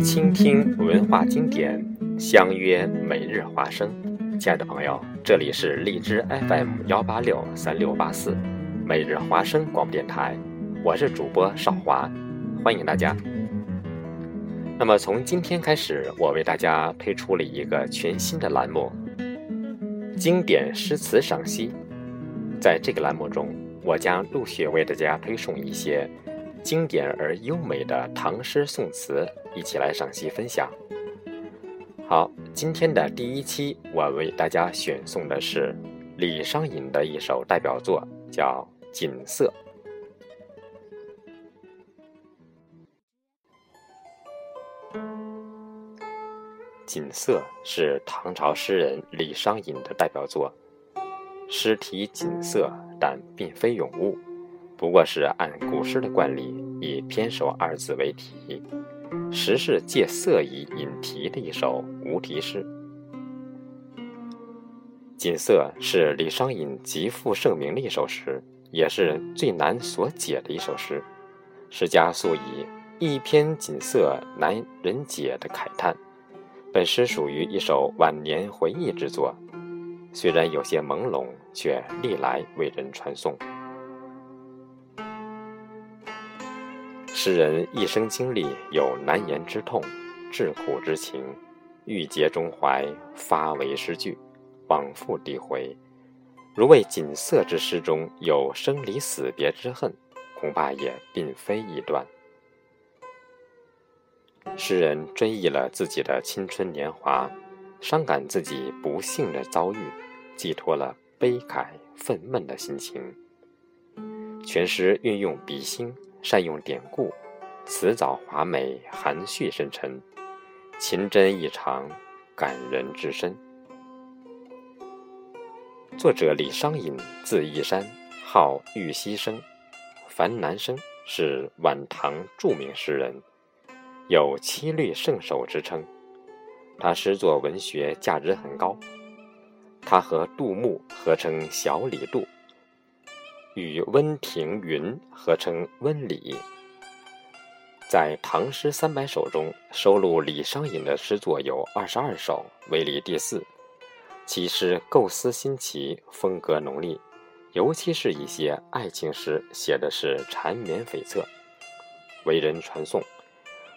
倾听文化经典，相约每日华声。亲爱的朋友，这里是荔枝 FM 幺八六三六八四，每日华声广播电台，我是主播少华，欢迎大家。那么从今天开始，我为大家推出了一个全新的栏目——经典诗词赏析。在这个栏目中，我将陆续为大家推送一些。经典而优美的唐诗宋词，一起来赏析分享。好，今天的第一期，我为大家选送的是李商隐的一首代表作，叫《锦瑟》。《锦瑟》是唐朝诗人李商隐的代表作，诗题锦瑟，但并非咏物。不过是按古诗的惯例，以“偏首”二字为题，实是借色以引题的一首无题诗。《锦瑟》是李商隐极负盛名的一首诗，也是最难所解的一首诗。诗家素以“一篇锦瑟难人解”的慨叹。本诗属于一首晚年回忆之作，虽然有些朦胧，却历来为人传颂。诗人一生经历有难言之痛、至苦之情，郁结中怀，发为诗句，往复递回。如为锦瑟之诗中有生离死别之恨，恐怕也并非一段。诗人追忆了自己的青春年华，伤感自己不幸的遭遇，寄托了悲慨愤懑的心情。全诗运用比兴。善用典故，辞藻华美，含蓄深沉，情真意长，感人至深。作者李商隐，字义山，号玉溪生，樊南生，是晚唐著名诗人，有“七律圣手”之称。他诗作文学价值很高，他和杜牧合称“小李杜”。与温庭筠合称温李，在《唐诗三百首》中收录李商隐的诗作有二十二首，位列第四。其诗构思新奇，风格浓丽，尤其是一些爱情诗，写的是缠绵悱恻，为人传颂。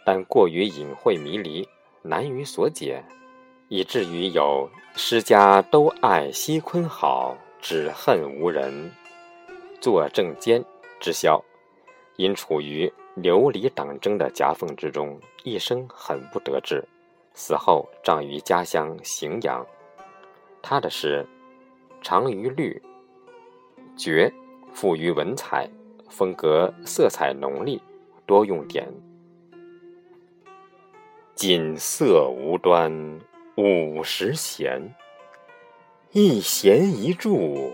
但过于隐晦迷离，难于所解，以至于有“诗家都爱西昆好，只恨无人”。作正间之宵，因处于流离党争的夹缝之中，一生很不得志，死后葬于家乡荥阳。他的诗长于律，绝富于文采，风格色彩浓丽，多用典。锦瑟无端五十弦，一弦一柱。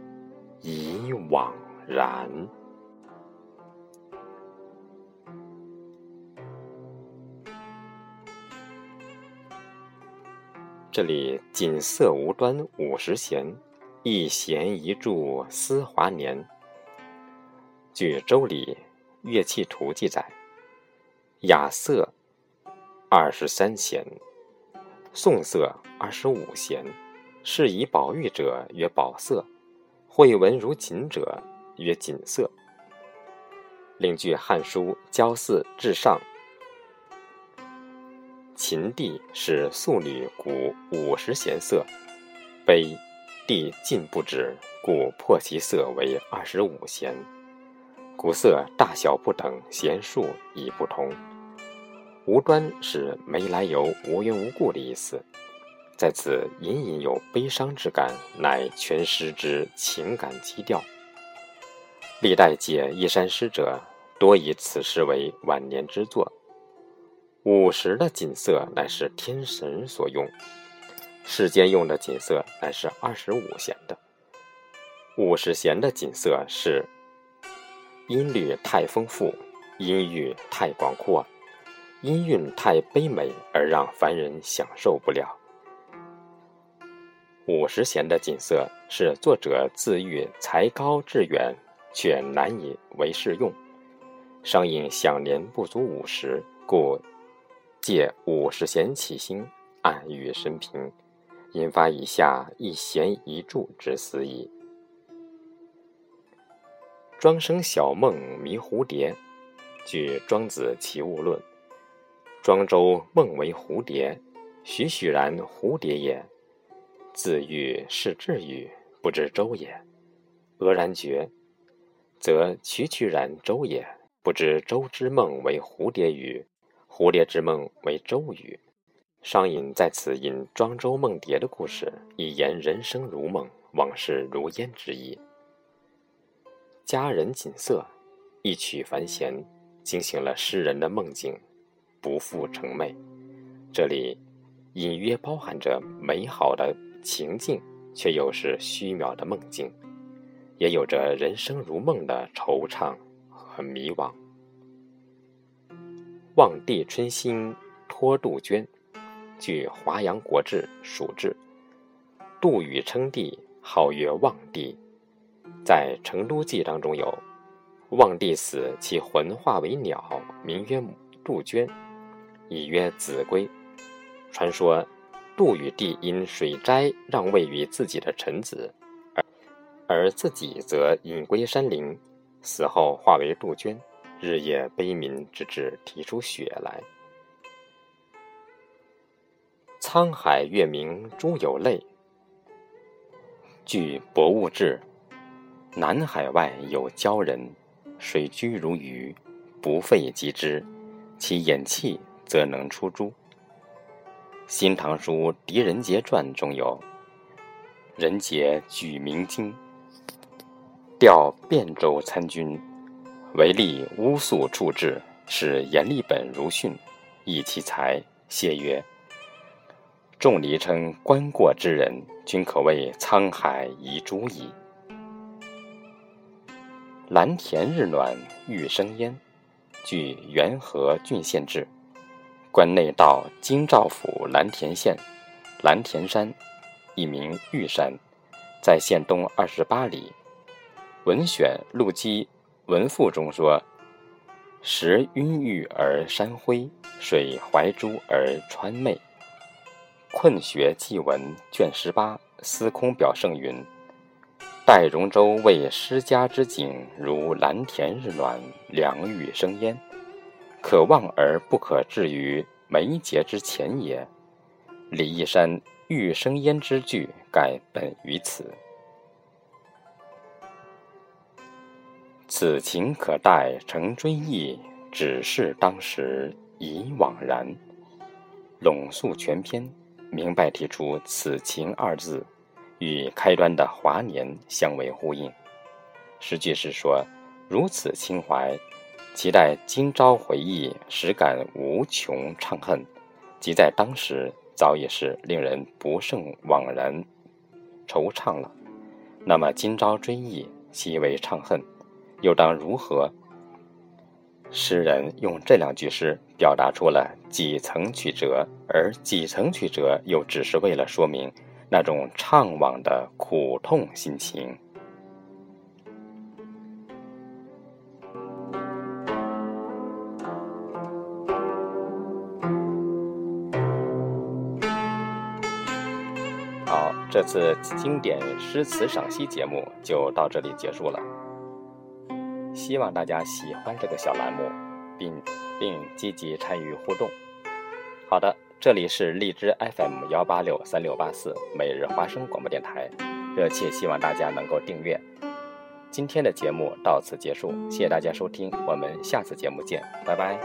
已惘然。这里“锦瑟无端五十弦，一弦一柱思华年”。据《周礼·乐器图》记载，雅瑟二十三弦，宋瑟二十五弦，是以宝玉者曰宝瑟。会文如锦者，曰锦瑟。另据《汉书·郊祀志上》，秦帝是素女鼓五十弦瑟，悲帝进不止，故破其瑟为二十五弦。鼓瑟大小不等，弦数已不同。无端是没来由、无缘无故的意思。在此隐隐有悲伤之感，乃全诗之情感基调。历代解一山诗者多以此诗为晚年之作。五十的锦瑟乃是天神所用，世间用的锦瑟乃是二十五弦的。五十弦的锦瑟是音律太丰富，音域太广阔，音韵太悲美，而让凡人享受不了。五十弦的锦瑟是作者自喻才高志远，却难以为世用。商隐享年不足五十，故借五十弦起兴，暗喻生平，引发以下一弦一柱之思意。庄生晓梦迷蝴蝶，据《庄子·齐物论》，庄周梦为蝴蝶，栩栩然蝴蝶也。自喻是至语，不知周也。俄然觉，则曲曲然周也。不知周之梦为蝴蝶语，蝴蝶之梦为周语。商隐在此引庄周梦蝶的故事，以言人生如梦，往事如烟之意。佳人锦瑟，一曲繁弦，惊醒了诗人的梦境，不负成寐。这里隐约包含着美好的。情境，却又是虚渺的梦境，也有着人生如梦的惆怅和迷惘。望帝春心托杜鹃，据《华阳国志·蜀志》，杜宇称帝，号曰望帝。在《成都记》当中有“望帝死，其魂化为鸟，名曰杜鹃，以曰子规”。传说。杜宇帝因水灾让位于自己的臣子，而而自己则隐归山林，死后化为杜鹃，日夜悲鸣，直至啼出血来。沧海月明珠有泪。据《博物志》，南海外有鲛人，水居如鱼，不费击之，其眼气则能出珠。《新唐书·狄仁杰传》中有：“仁杰举明经，调汴州参军，为吏乌宿处置，使阎立本如训，议其才。谢曰：‘众离称观过之人，均可谓沧海遗珠矣。’蓝田日暖玉生烟，据《元和郡县志》。”关内到京兆府蓝田县，蓝田山，一名玉山，在县东二十八里。文选陆机文赋中说：“石晕玉而山辉，水怀珠而川媚。”困学记文卷十八司空表圣云：“戴荣州为诗家之景，如蓝田日暖，凉玉生烟。”可望而不可至于眉睫之前也。李义山欲生焉之句，盖本于此。此情可待成追忆，只是当时已惘然。拢述全篇，明白提出“此情”二字，与开端的华年相为呼应。实际是说，如此情怀。期待今朝回忆，实感无穷怅恨；即在当时，早已是令人不胜惘然惆怅了。那么今朝追忆，其为怅恨，又当如何？诗人用这两句诗，表达出了几层曲折，而几层曲折又只是为了说明那种怅惘的苦痛心情。这次经典诗词赏析节目就到这里结束了，希望大家喜欢这个小栏目，并并积极参与互动。好的，这里是荔枝 FM 幺八六三六八四每日花生广播电台，热切希望大家能够订阅。今天的节目到此结束，谢谢大家收听，我们下次节目见，拜拜。